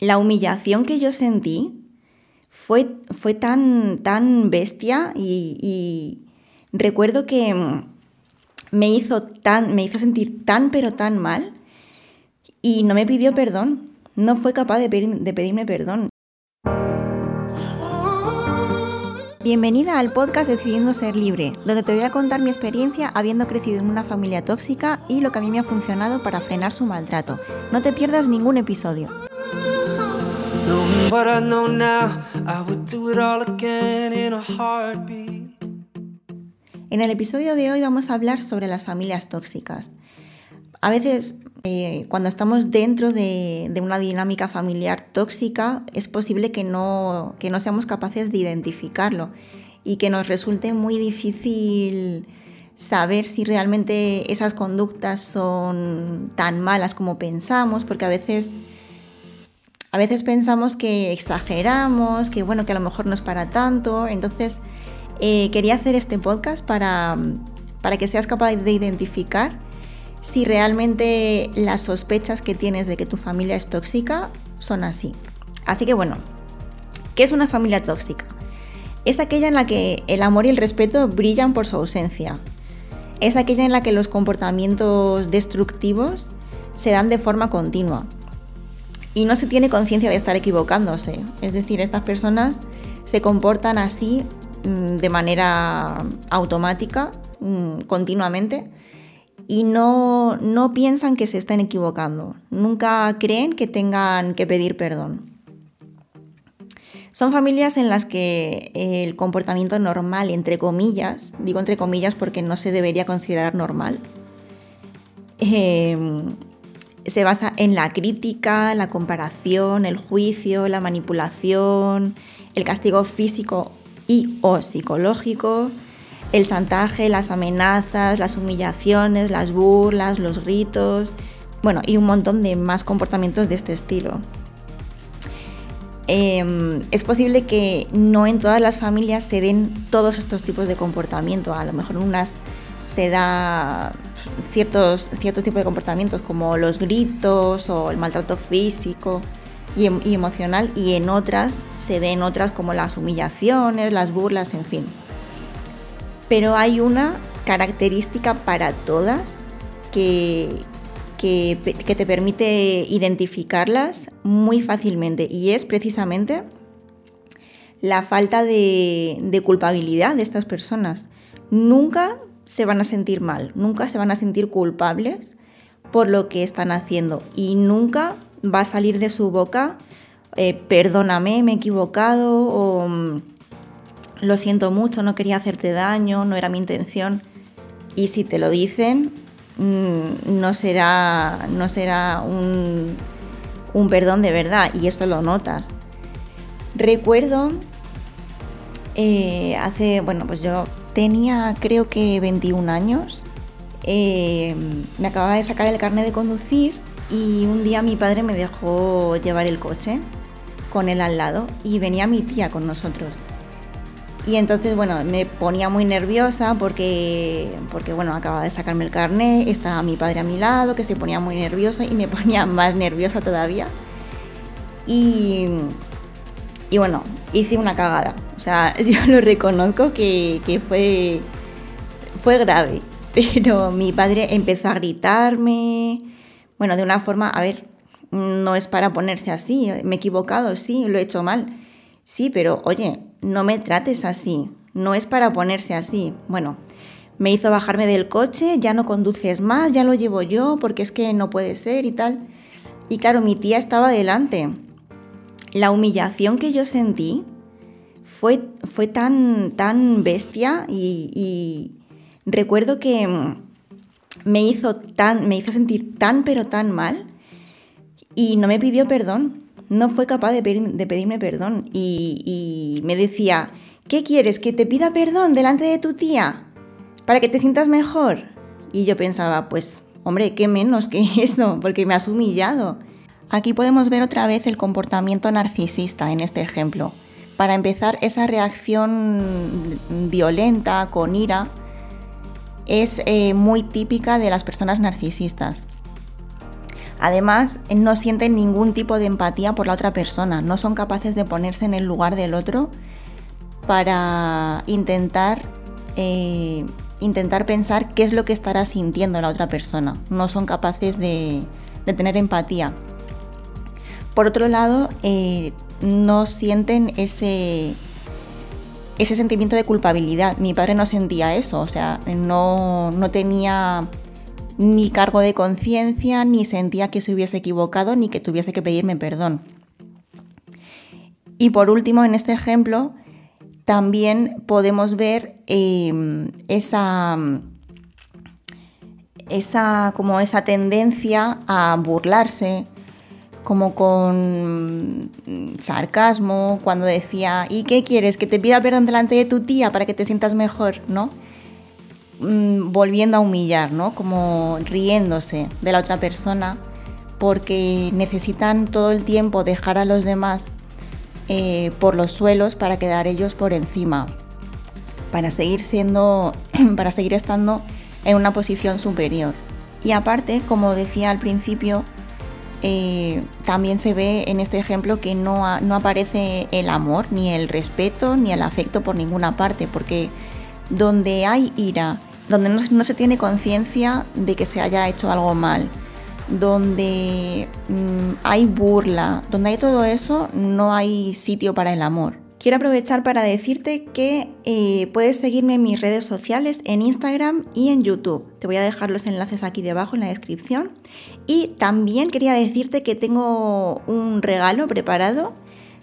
la humillación que yo sentí fue, fue tan, tan bestia y, recuerdo que me hizo, tan, me hizo sentir tan pero tan mal y no me pidió perdón, no fue capaz de, de pedirme perdón. Bienvenida al podcast Decidiendo Ser Libre, donde te voy a contar mi experiencia habiendo crecido en una familia tóxica y lo que a mí me ha funcionado para frenar su maltrato. No te pierdas ningún episodio. En el episodio de hoy vamos a hablar sobre las familias tóxicas. A veces, eh, cuando estamos dentro de, una dinámica familiar tóxica, es posible que no, que no seamos capaces de identificarlo y que nos resulte muy difícil saber si realmente esas conductas son tan malas como pensamos, porque a veces a veces pensamos que exageramos, que bueno, que a lo mejor no es para tanto. Entonces, eh, quería hacer este podcast para, para que seas capaz de identificar si realmente las sospechas que tienes de que tu familia es tóxica son así. Así que bueno, ¿qué es una familia tóxica? Es aquella en la que el amor y el respeto brillan por su ausencia. Es aquella en la que los comportamientos destructivos se dan de forma continua y no se tiene conciencia de estar equivocándose. Es decir, estas personas se comportan así mm, de manera automática, mm, continuamente, y no, no piensan que se estén equivocando. Nunca creen que tengan que pedir perdón. Son familias en las que el comportamiento normal, entre comillas, digo entre comillas porque no se debería considerar normal, eh, se basa en la crítica, la comparación, el juicio, la manipulación, el castigo físico y o psicológico, el chantaje, las amenazas, las humillaciones, las burlas, los gritos, bueno, y un montón de más comportamientos de este estilo. Em, es posible que no en todas las familias se den todos estos tipos de comportamiento, a lo mejor en unas se da ciertos, ciertos tipos de comportamientos como los gritos o el maltrato físico y, em, emocional y en otras se ven otras como las humillaciones, las burlas, en fin. Pero hay una característica para todas que, que, te permite identificarlas muy fácilmente y es precisamente la falta de, de culpabilidad de estas personas. Nunca se van a sentir mal, nunca se van a sentir culpables por lo que están haciendo y nunca va a salir de su boca eh, perdóname, me he equivocado o mm, lo siento mucho, no quería hacerte daño, no era mi intención. Y si te lo dicen, mm, no será, no será un, un perdón de verdad y eso lo notas. Recuerdo eh, hace, bueno, pues yo tenía creo que 21 años, eh, me acababa de sacar el carnet de conducir y un día mi padre me dejó llevar el coche con él al lado y venía mi tía con nosotros. Y entonces, bueno, me ponía muy nerviosa porque, porque bueno, acababa de sacarme el carnet, estaba mi padre a mi lado, que se ponía muy nervioso y me ponía más nerviosa todavía. Y, y bueno, hice una cagada. O sea, yo lo reconozco que, fue, fue grave. Pero mi padre empezó a gritarme. Bueno, de una forma, a ver, no es para ponerse así. Me he equivocado, sí, lo he hecho mal. Sí, pero oye, no me trates así. No es para ponerse así. Bueno, me hizo bajarme del coche, ya no conduces más, ya lo llevo yo, porque es que no puede ser y tal. Y claro, mi tía estaba delante la humillación que yo sentí fue, fue tan, tan bestia y, recuerdo que me hizo, tan, me hizo sentir tan pero tan mal y no me pidió perdón, no fue capaz de, pedirme perdón y, y me decía, ¿qué quieres? ¿Que te pida perdón delante de tu tía? ¿Para que te sientas mejor? Y yo pensaba, pues, hombre, qué menos que eso, porque me has humillado. Aquí podemos ver otra vez el comportamiento narcisista en este ejemplo. Para empezar, esa reacción violenta, con ira, es eh, muy típica de las personas narcisistas. Además, no sienten ningún tipo de empatía por la otra persona, no son capaces de ponerse en el lugar del otro para intentar, eh, intentar pensar qué es lo que estará sintiendo la otra persona. No son capaces de, tener empatía. Por otro lado, eh, no sienten ese, ese sentimiento de culpabilidad. Mi padre no sentía eso, o sea, no, no tenía ni cargo de conciencia, ni sentía que se hubiese equivocado, ni que tuviese que pedirme perdón. Y por último, en este ejemplo, también podemos ver em, esa, esa, como esa tendencia a burlarse, como con sarcasmo, cuando decía, ¿y qué quieres? ¿Que te pida perdón delante de tu tía para que te sientas mejor? ¿No? Mm, volviendo a humillar, ¿no? Como riéndose de la otra persona porque necesitan todo el tiempo dejar a los demás eh, por los suelos para quedar ellos por encima, para seguir siendo, para seguir estando en una posición superior. Y aparte, como decía al principio, eh, también se ve en este ejemplo que no, no aparece el amor, ni el respeto, ni el afecto por ninguna parte, porque donde hay ira donde no, se tiene conciencia de que se haya hecho algo mal, donde mm, hay burla, donde hay todo eso, no hay sitio para el amor. Quiero aprovechar para decirte que eh, puedes seguirme en mis redes sociales, en Instagram y en YouTube. Te voy a dejar los enlaces aquí debajo en la descripción. Y también quería decirte que tengo un regalo preparado.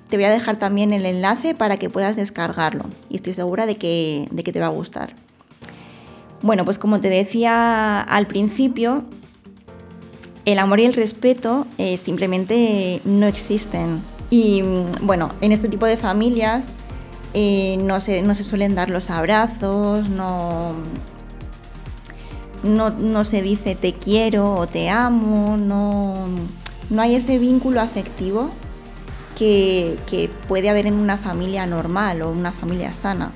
Te voy a dejar también el enlace para que puedas descargarlo. Y estoy segura de que, de que te va a gustar. Bueno, pues como te decía al principio, el amor y el respeto eh, simplemente no existen. Y bueno, en este tipo de familias eh, no, se, no, se, suelen dar los abrazos, no, no, se dice te quiero o te amo, no, no hay ese vínculo afectivo que, que puede haber en una familia normal o una familia sana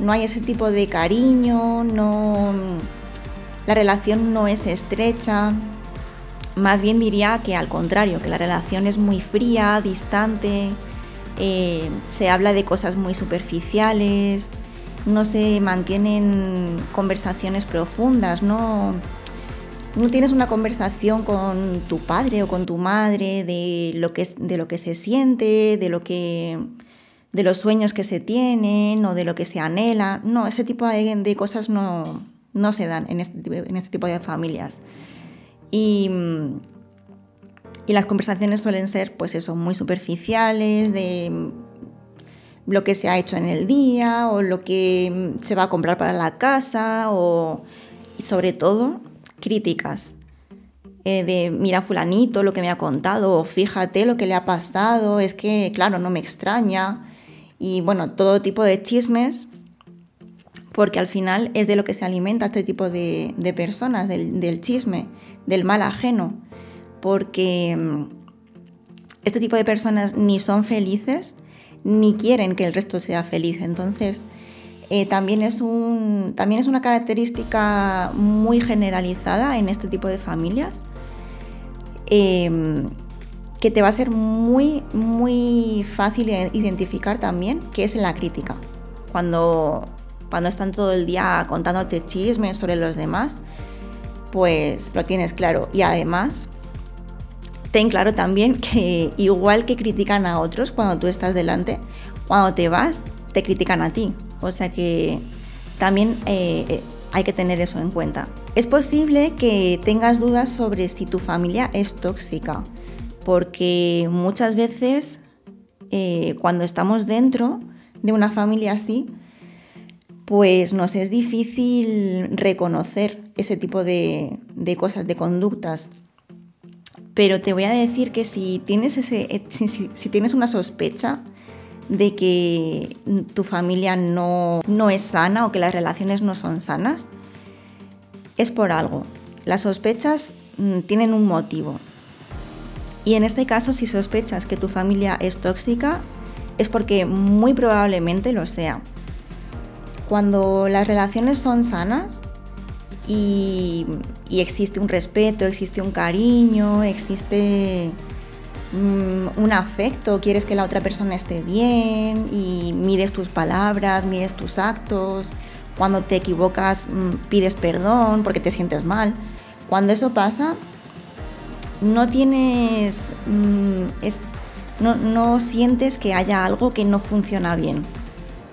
no hay ese tipo de cariño, no, la relación no es estrecha. Más bien diría que al contrario, que la relación es muy fría, distante, eh, se habla de cosas muy superficiales, no se mantienen conversaciones profundas, no, no tienes una conversación con tu padre o con tu madre de lo que, de lo que se siente, de lo que de los sueños que se tienen o de lo que se anhela. No, ese tipo de, cosas no, se dan en este, en este, tipo de familias. Y, las conversaciones suelen ser, pues eso, muy superficiales, de lo que se ha hecho en el día o lo que se va a comprar para la casa o, sobre todo, críticas. Eh, de mira fulanito lo que me ha contado o fíjate lo que le ha pasado, es que claro, no me extraña y bueno, todo tipo de chismes, porque al final es de lo que se alimenta este tipo de, personas, del, chisme, del mal ajeno, porque mm, este tipo de personas ni son felices ni quieren que el resto sea feliz. Entonces, eh, también, es un, también es una característica muy generalizada en este tipo de familias. Em, que te va a ser muy, muy fácil identificar también, que es la crítica. Cuando, cuando están todo el día contándote chismes sobre los demás, pues lo tienes claro. Y además, ten claro también que igual que critican a otros cuando tú estás delante, cuando te vas, te critican a ti. O sea que también eh, eh, hay que tener eso en cuenta. Es posible que tengas dudas sobre si tu familia es tóxica porque muchas veces eh, cuando estamos dentro de una familia así, pues nos es difícil reconocer ese tipo de, cosas, de conductas. Pero te voy a decir que si tienes, ese, eh, si, tienes una sospecha de que tu familia no, no es sana o que las relaciones no son sanas, es por algo. Las sospechas mm, tienen un motivo y en este caso, si sospechas que tu familia es tóxica, es porque muy probablemente lo sea. Cuando las relaciones son sanas y, existe un respeto, existe un cariño, existe mm, un afecto, quieres que la otra persona esté bien y mides tus palabras, mides tus actos. Cuando te equivocas, mm, pides perdón porque te sientes mal. Cuando eso pasa, no tienes. Mm, no sientes que haya algo que no funciona bien.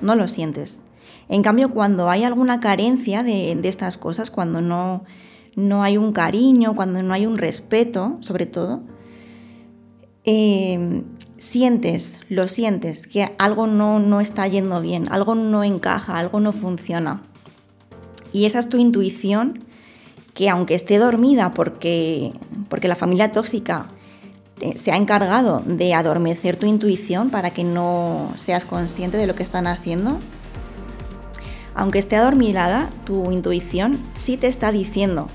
No lo sientes. En cambio, cuando hay alguna carencia de, estas cosas, cuando no, no, hay un cariño, cuando no hay un respeto, sobre todo, eh, sientes, lo sientes, que algo no, no está yendo bien, algo no encaja, algo no funciona. Y esa es tu intuición que aunque esté dormida porque, porque la familia tóxica eh, se ha encargado de adormecer tu intuición para que no seas consciente de lo que están haciendo, aunque esté adormilada, tu intuición sí te está diciendo,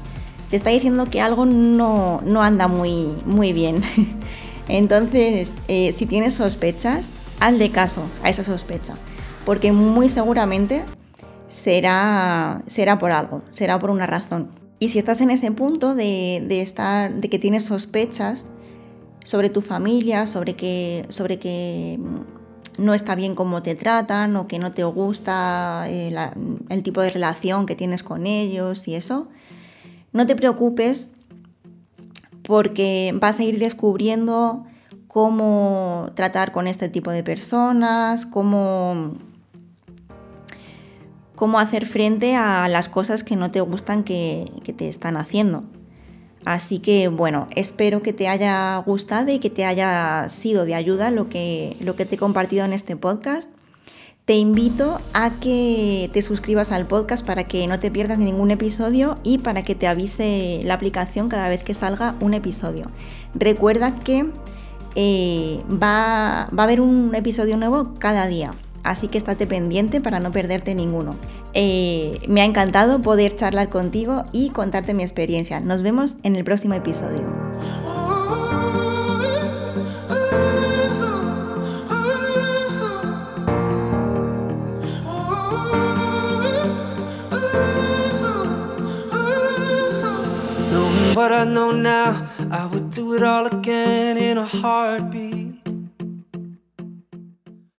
te está diciendo que algo no, anda muy, muy bien. Entonces, eh, si tienes sospechas, hazle caso a esa sospecha, porque muy seguramente será, será por algo, será por una razón. Y si estás en ese punto de, estar, de que tienes sospechas sobre tu familia, sobre que, sobre que no está bien cómo te tratan o que no te gusta eh, el tipo de relación que tienes con ellos y eso, no te preocupes porque vas a ir descubriendo cómo tratar con este tipo de personas, cómo, cómo hacer frente a las cosas que no te gustan que te están haciendo. Así que bueno, espero que te haya gustado y que te haya sido de ayuda lo que, lo que te he compartido en este podcast. Te invito a que te suscribas al podcast para que no te pierdas ningún episodio y para que te avise la aplicación cada vez que salga un episodio. Recuerda que eh, va, va a haber un episodio nuevo cada día, así que estate pendiente para no perderte ninguno. Eh, me ha encantado poder charlar contigo y contarte mi experiencia. Nos vemos en el próximo episodio. Now, I would do it all again in a heartbeat.